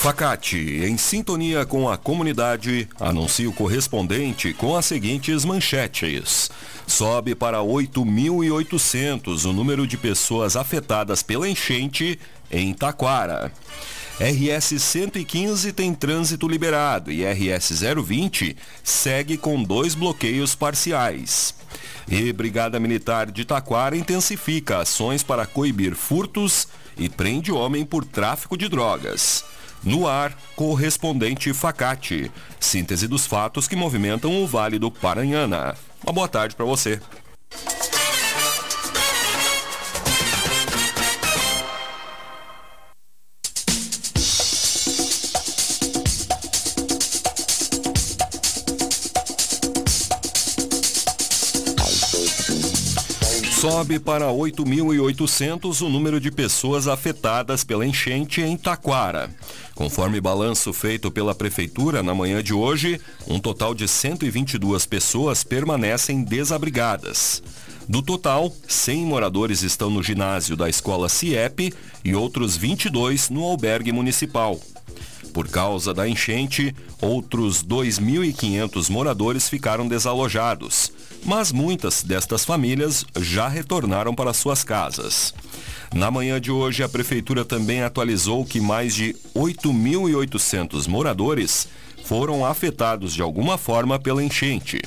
Facate, em sintonia com a comunidade, anuncia o correspondente com as seguintes manchetes. Sobe para 8.800 o número de pessoas afetadas pela enchente em Taquara. RS 115 tem trânsito liberado e RS 020 segue com dois bloqueios parciais. E Brigada Militar de Taquara intensifica ações para coibir furtos e prende homem por tráfico de drogas. No ar, correspondente Facate. Síntese dos fatos que movimentam o Vale do Paranhana. Uma boa tarde para você. Sobe para 8.800 o número de pessoas afetadas pela enchente em Taquara. Conforme balanço feito pela Prefeitura na manhã de hoje, um total de 122 pessoas permanecem desabrigadas. Do total, 100 moradores estão no ginásio da escola CIEP e outros 22 no albergue municipal. Por causa da enchente, outros 2.500 moradores ficaram desalojados mas muitas destas famílias já retornaram para suas casas. Na manhã de hoje, a Prefeitura também atualizou que mais de 8.800 moradores foram afetados de alguma forma pela enchente.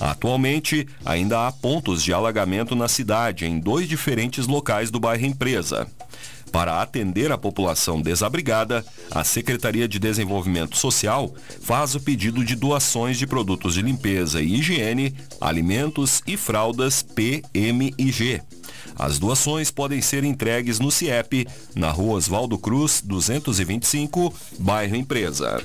Atualmente, ainda há pontos de alagamento na cidade, em dois diferentes locais do bairro Empresa. Para atender a população desabrigada, a Secretaria de Desenvolvimento Social faz o pedido de doações de produtos de limpeza e higiene, alimentos e fraldas PMIG. As doações podem ser entregues no CIEP, na rua Oswaldo Cruz, 225, bairro Empresa.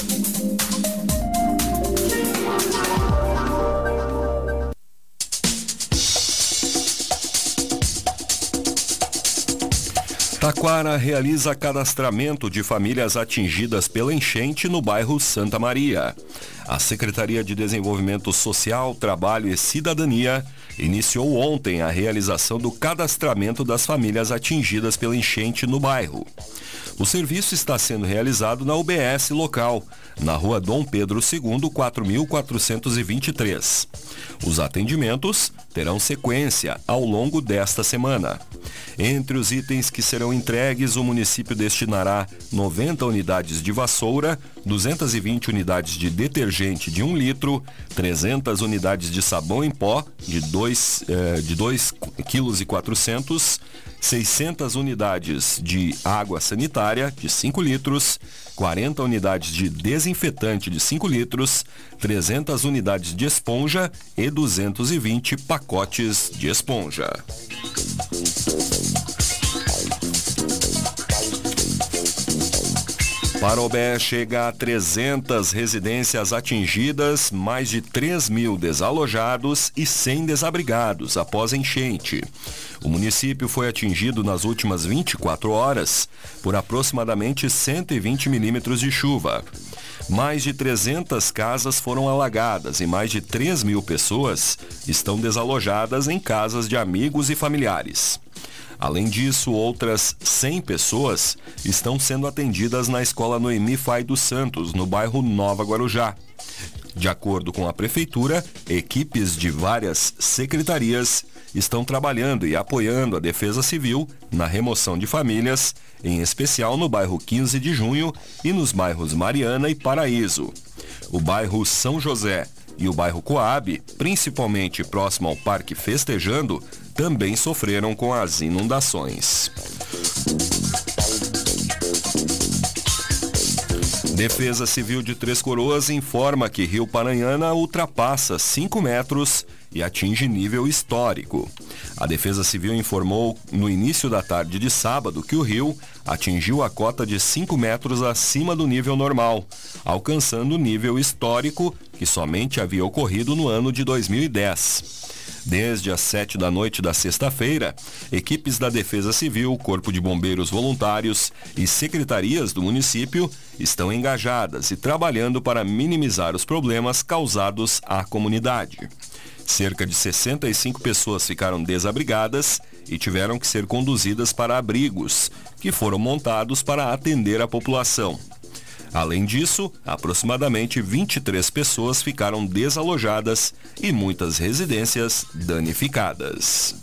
Taquara realiza cadastramento de famílias atingidas pela enchente no bairro Santa Maria. A Secretaria de Desenvolvimento Social, Trabalho e Cidadania iniciou ontem a realização do cadastramento das famílias atingidas pela enchente no bairro. O serviço está sendo realizado na UBS local, na rua Dom Pedro II, 4423. Os atendimentos terão sequência ao longo desta semana. Entre os itens que serão entregues, o município destinará 90 unidades de vassoura, 220 unidades de detergente de 1 litro, 300 unidades de sabão em pó de 2 eh, de 2,4 kg 600 unidades de água sanitária de 5 litros, 40 unidades de desinfetante de 5 litros, 300 unidades de esponja e 220 pacotes de esponja. Parobé chega a 300 residências atingidas, mais de 3 mil desalojados e 100 desabrigados após enchente. O município foi atingido nas últimas 24 horas por aproximadamente 120 milímetros de chuva. Mais de 300 casas foram alagadas e mais de 3 mil pessoas estão desalojadas em casas de amigos e familiares. Além disso, outras 100 pessoas estão sendo atendidas na Escola Noemi Fai dos Santos, no bairro Nova Guarujá. De acordo com a Prefeitura, equipes de várias secretarias estão trabalhando e apoiando a Defesa Civil na remoção de famílias, em especial no bairro 15 de Junho e nos bairros Mariana e Paraíso. O bairro São José e o bairro Coab, principalmente próximo ao Parque Festejando, também sofreram com as inundações. Defesa Civil de Três Coroas informa que Rio Paranhana ultrapassa 5 metros e atinge nível histórico. A Defesa Civil informou no início da tarde de sábado que o rio atingiu a cota de 5 metros acima do nível normal, alcançando o nível histórico que somente havia ocorrido no ano de 2010. Desde as 7 da noite da sexta-feira, equipes da Defesa Civil, Corpo de Bombeiros Voluntários e secretarias do município estão engajadas e trabalhando para minimizar os problemas causados à comunidade. Cerca de 65 pessoas ficaram desabrigadas e tiveram que ser conduzidas para abrigos, que foram montados para atender a população. Além disso, aproximadamente 23 pessoas ficaram desalojadas e muitas residências danificadas.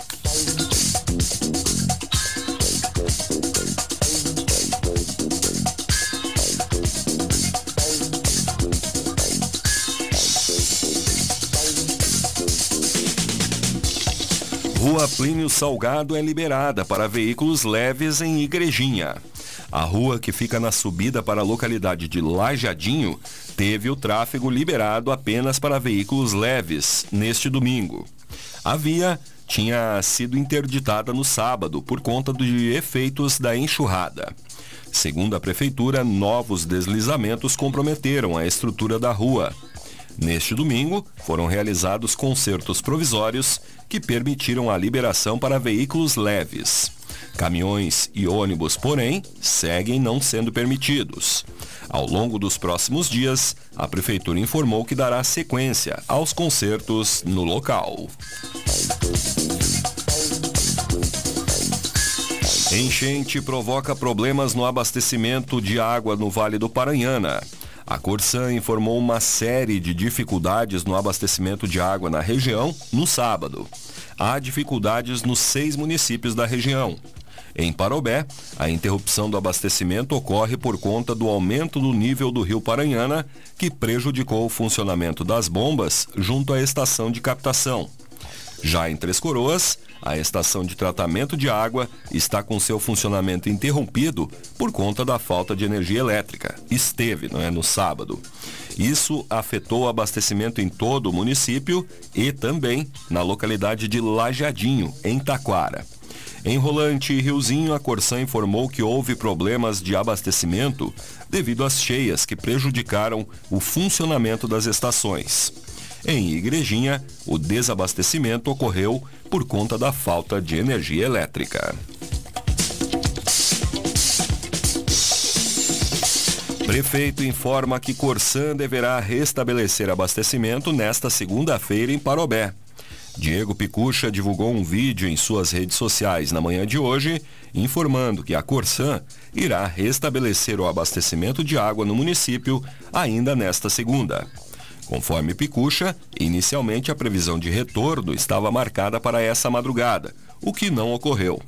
Rua Plínio Salgado é liberada para veículos leves em Igrejinha. A rua que fica na subida para a localidade de Lajadinho teve o tráfego liberado apenas para veículos leves neste domingo. A via tinha sido interditada no sábado por conta de efeitos da enxurrada. Segundo a prefeitura, novos deslizamentos comprometeram a estrutura da rua. Neste domingo, foram realizados concertos provisórios que permitiram a liberação para veículos leves. Caminhões e ônibus, porém, seguem não sendo permitidos. Ao longo dos próximos dias, a Prefeitura informou que dará sequência aos concertos no local. Enchente provoca problemas no abastecimento de água no Vale do Paranhana. A Corsan informou uma série de dificuldades no abastecimento de água na região no sábado. Há dificuldades nos seis municípios da região. Em Parobé, a interrupção do abastecimento ocorre por conta do aumento do nível do rio Paranhana, que prejudicou o funcionamento das bombas junto à estação de captação. Já em Três Coroas, a estação de tratamento de água está com seu funcionamento interrompido por conta da falta de energia elétrica. Esteve, não é, no sábado. Isso afetou o abastecimento em todo o município e também na localidade de Lajadinho, em Taquara. Em Rolante e Riozinho, a Corsan informou que houve problemas de abastecimento devido às cheias que prejudicaram o funcionamento das estações. Em Igrejinha, o desabastecimento ocorreu por conta da falta de energia elétrica. Prefeito informa que Corsan deverá restabelecer abastecimento nesta segunda-feira em Parobé. Diego Picucha divulgou um vídeo em suas redes sociais na manhã de hoje, informando que a Corsan irá restabelecer o abastecimento de água no município ainda nesta segunda. Conforme Picucha, inicialmente a previsão de retorno estava marcada para essa madrugada, o que não ocorreu.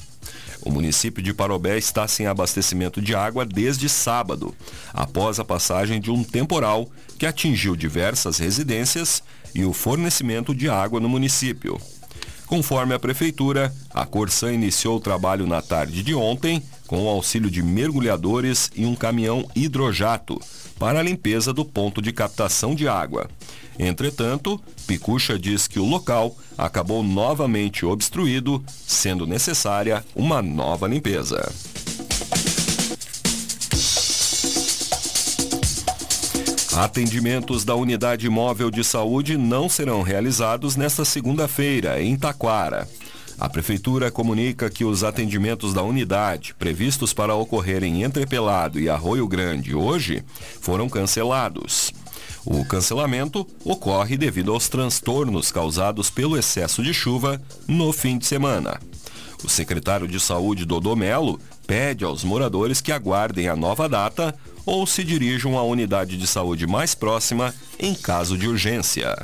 O município de Parobé está sem abastecimento de água desde sábado, após a passagem de um temporal que atingiu diversas residências e o fornecimento de água no município. Conforme a prefeitura, a Corsan iniciou o trabalho na tarde de ontem com o auxílio de mergulhadores e um caminhão hidrojato para a limpeza do ponto de captação de água. Entretanto, Picucha diz que o local acabou novamente obstruído, sendo necessária uma nova limpeza. Atendimentos da Unidade Móvel de Saúde não serão realizados nesta segunda-feira, em Taquara. A Prefeitura comunica que os atendimentos da unidade, previstos para ocorrerem em Entrepelado e Arroio Grande hoje, foram cancelados. O cancelamento ocorre devido aos transtornos causados pelo excesso de chuva no fim de semana. O secretário de Saúde, Dodô Melo, pede aos moradores que aguardem a nova data ou se dirijam à unidade de saúde mais próxima em caso de urgência.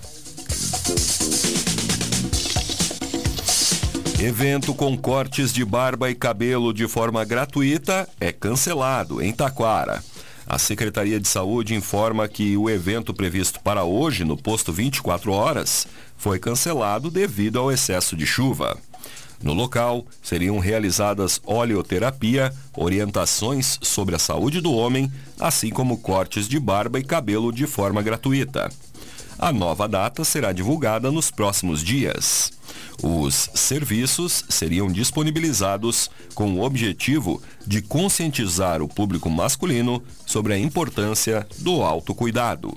Evento com cortes de barba e cabelo de forma gratuita é cancelado em Taquara. A Secretaria de Saúde informa que o evento previsto para hoje no posto 24 horas foi cancelado devido ao excesso de chuva. No local, seriam realizadas oleoterapia, orientações sobre a saúde do homem, assim como cortes de barba e cabelo de forma gratuita. A nova data será divulgada nos próximos dias. Os serviços seriam disponibilizados com o objetivo de conscientizar o público masculino sobre a importância do autocuidado.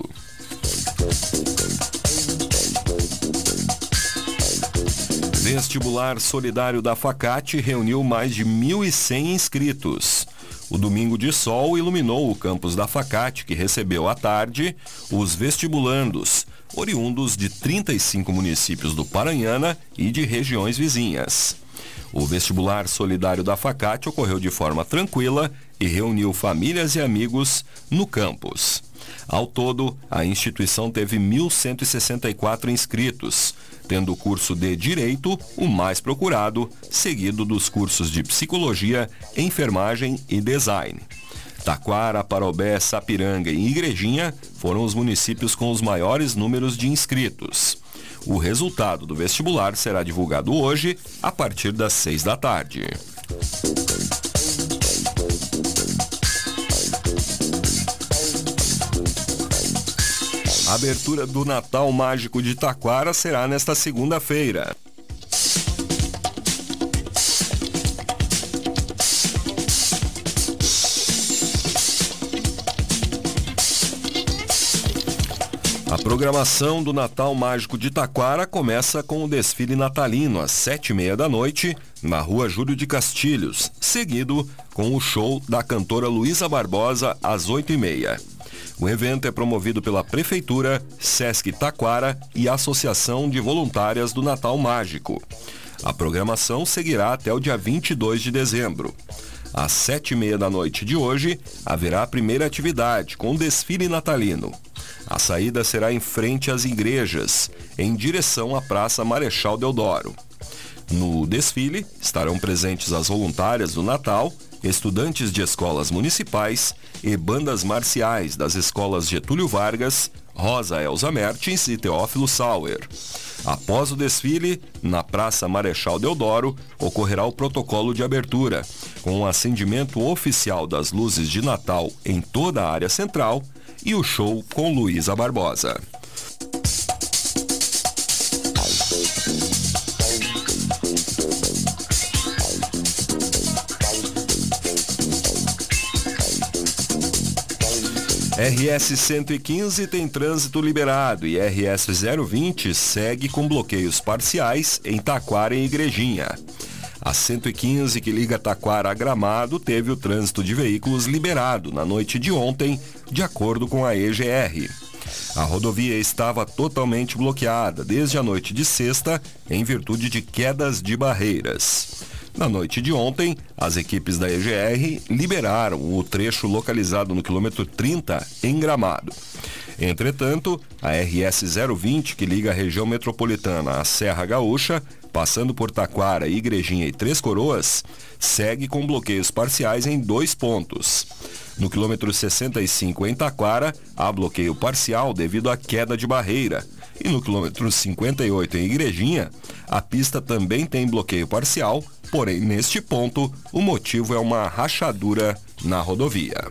Vestibular Solidário da Facate reuniu mais de 1.100 inscritos. O domingo de sol iluminou o campus da Facate, que recebeu à tarde os vestibulandos, oriundos de 35 municípios do Paranhana e de regiões vizinhas. O vestibular solidário da Facate ocorreu de forma tranquila e reuniu famílias e amigos no campus. Ao todo, a instituição teve 1.164 inscritos, tendo o curso de Direito o mais procurado, seguido dos cursos de Psicologia, Enfermagem e Design. Taquara, Parobé, Sapiranga e Igrejinha foram os municípios com os maiores números de inscritos. O resultado do vestibular será divulgado hoje, a partir das seis da tarde. A abertura do Natal Mágico de Taquara será nesta segunda-feira. A programação do Natal Mágico de Taquara começa com o desfile natalino às sete e meia da noite na rua Júlio de Castilhos, seguido com o show da cantora Luísa Barbosa às oito e meia. O evento é promovido pela Prefeitura, Sesc Taquara e Associação de Voluntárias do Natal Mágico. A programação seguirá até o dia 22 de dezembro. Às sete e meia da noite de hoje, haverá a primeira atividade, com desfile natalino. A saída será em frente às igrejas, em direção à Praça Marechal Deodoro. No desfile estarão presentes as voluntárias do Natal, estudantes de escolas municipais e bandas marciais das escolas Getúlio Vargas, Rosa Elza Mertins e Teófilo Sauer. Após o desfile, na Praça Marechal Deodoro, ocorrerá o protocolo de abertura, com o acendimento oficial das luzes de Natal em toda a área central e o show com Luísa Barbosa. RS 115 tem trânsito liberado e RS 020 segue com bloqueios parciais em Taquara e Igrejinha. A 115 que liga Taquara a Gramado teve o trânsito de veículos liberado na noite de ontem, de acordo com a EGR. A rodovia estava totalmente bloqueada desde a noite de sexta, em virtude de quedas de barreiras. Na noite de ontem, as equipes da EGR liberaram o trecho localizado no quilômetro 30 em Gramado. Entretanto, a RS 020, que liga a região metropolitana à Serra Gaúcha, passando por Taquara, Igrejinha e Três Coroas, segue com bloqueios parciais em dois pontos. No quilômetro 65 em Taquara, há bloqueio parcial devido à queda de barreira. E no quilômetro 58 em Igrejinha, a pista também tem bloqueio parcial, porém neste ponto o motivo é uma rachadura na rodovia.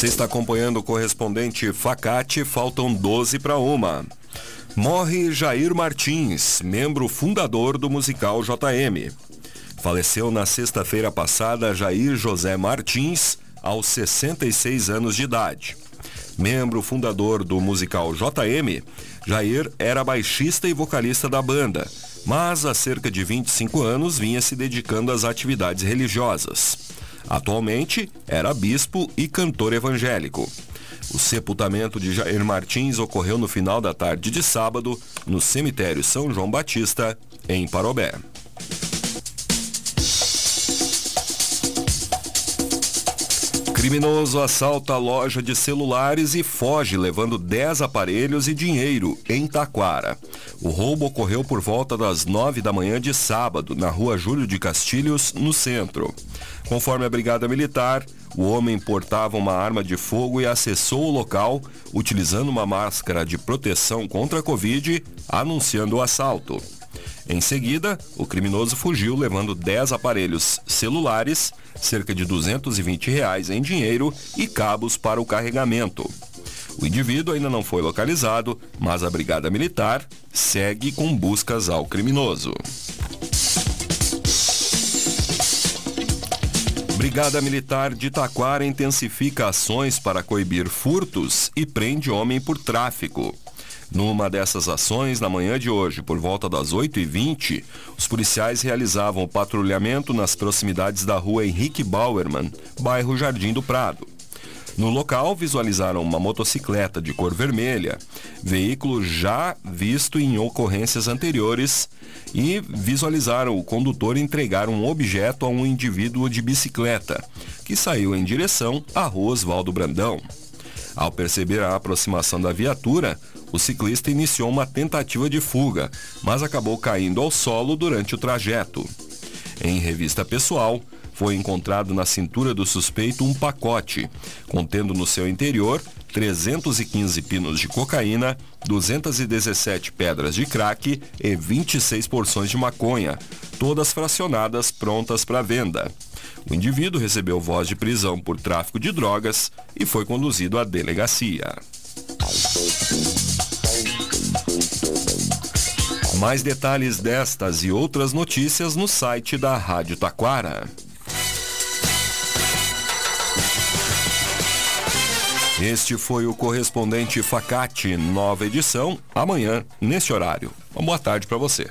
Você está acompanhando o correspondente Facate, faltam 12 para uma. Morre Jair Martins, membro fundador do musical JM. Faleceu na sexta-feira passada Jair José Martins, aos 66 anos de idade. Membro fundador do musical JM, Jair era baixista e vocalista da banda, mas há cerca de 25 anos vinha se dedicando às atividades religiosas. Atualmente era bispo e cantor evangélico. O sepultamento de Jair Martins ocorreu no final da tarde de sábado no cemitério São João Batista, em Parobé. Criminoso assalta a loja de celulares e foge levando 10 aparelhos e dinheiro em Taquara. O roubo ocorreu por volta das 9 da manhã de sábado, na rua Júlio de Castilhos, no centro. Conforme a Brigada Militar, o homem portava uma arma de fogo e acessou o local utilizando uma máscara de proteção contra a Covid, anunciando o assalto. Em seguida, o criminoso fugiu levando 10 aparelhos celulares, cerca de 220 reais em dinheiro e cabos para o carregamento. O indivíduo ainda não foi localizado, mas a Brigada Militar segue com buscas ao criminoso. Brigada Militar de Taquara intensifica ações para coibir furtos e prende homem por tráfico. Numa dessas ações, na manhã de hoje, por volta das 8h20, os policiais realizavam o patrulhamento nas proximidades da rua Henrique Bauerman, bairro Jardim do Prado. No local, visualizaram uma motocicleta de cor vermelha, veículo já visto em ocorrências anteriores, e visualizaram o condutor entregar um objeto a um indivíduo de bicicleta, que saiu em direção à rua Oswaldo Brandão. Ao perceber a aproximação da viatura, o ciclista iniciou uma tentativa de fuga, mas acabou caindo ao solo durante o trajeto. Em revista pessoal, foi encontrado na cintura do suspeito um pacote, contendo no seu interior 315 pinos de cocaína, 217 pedras de crack e 26 porções de maconha, todas fracionadas prontas para venda. O indivíduo recebeu voz de prisão por tráfico de drogas e foi conduzido à delegacia. Mais detalhes destas e outras notícias no site da Rádio Taquara. Este foi o correspondente Facate, nova edição, amanhã, nesse horário. Uma boa tarde para você.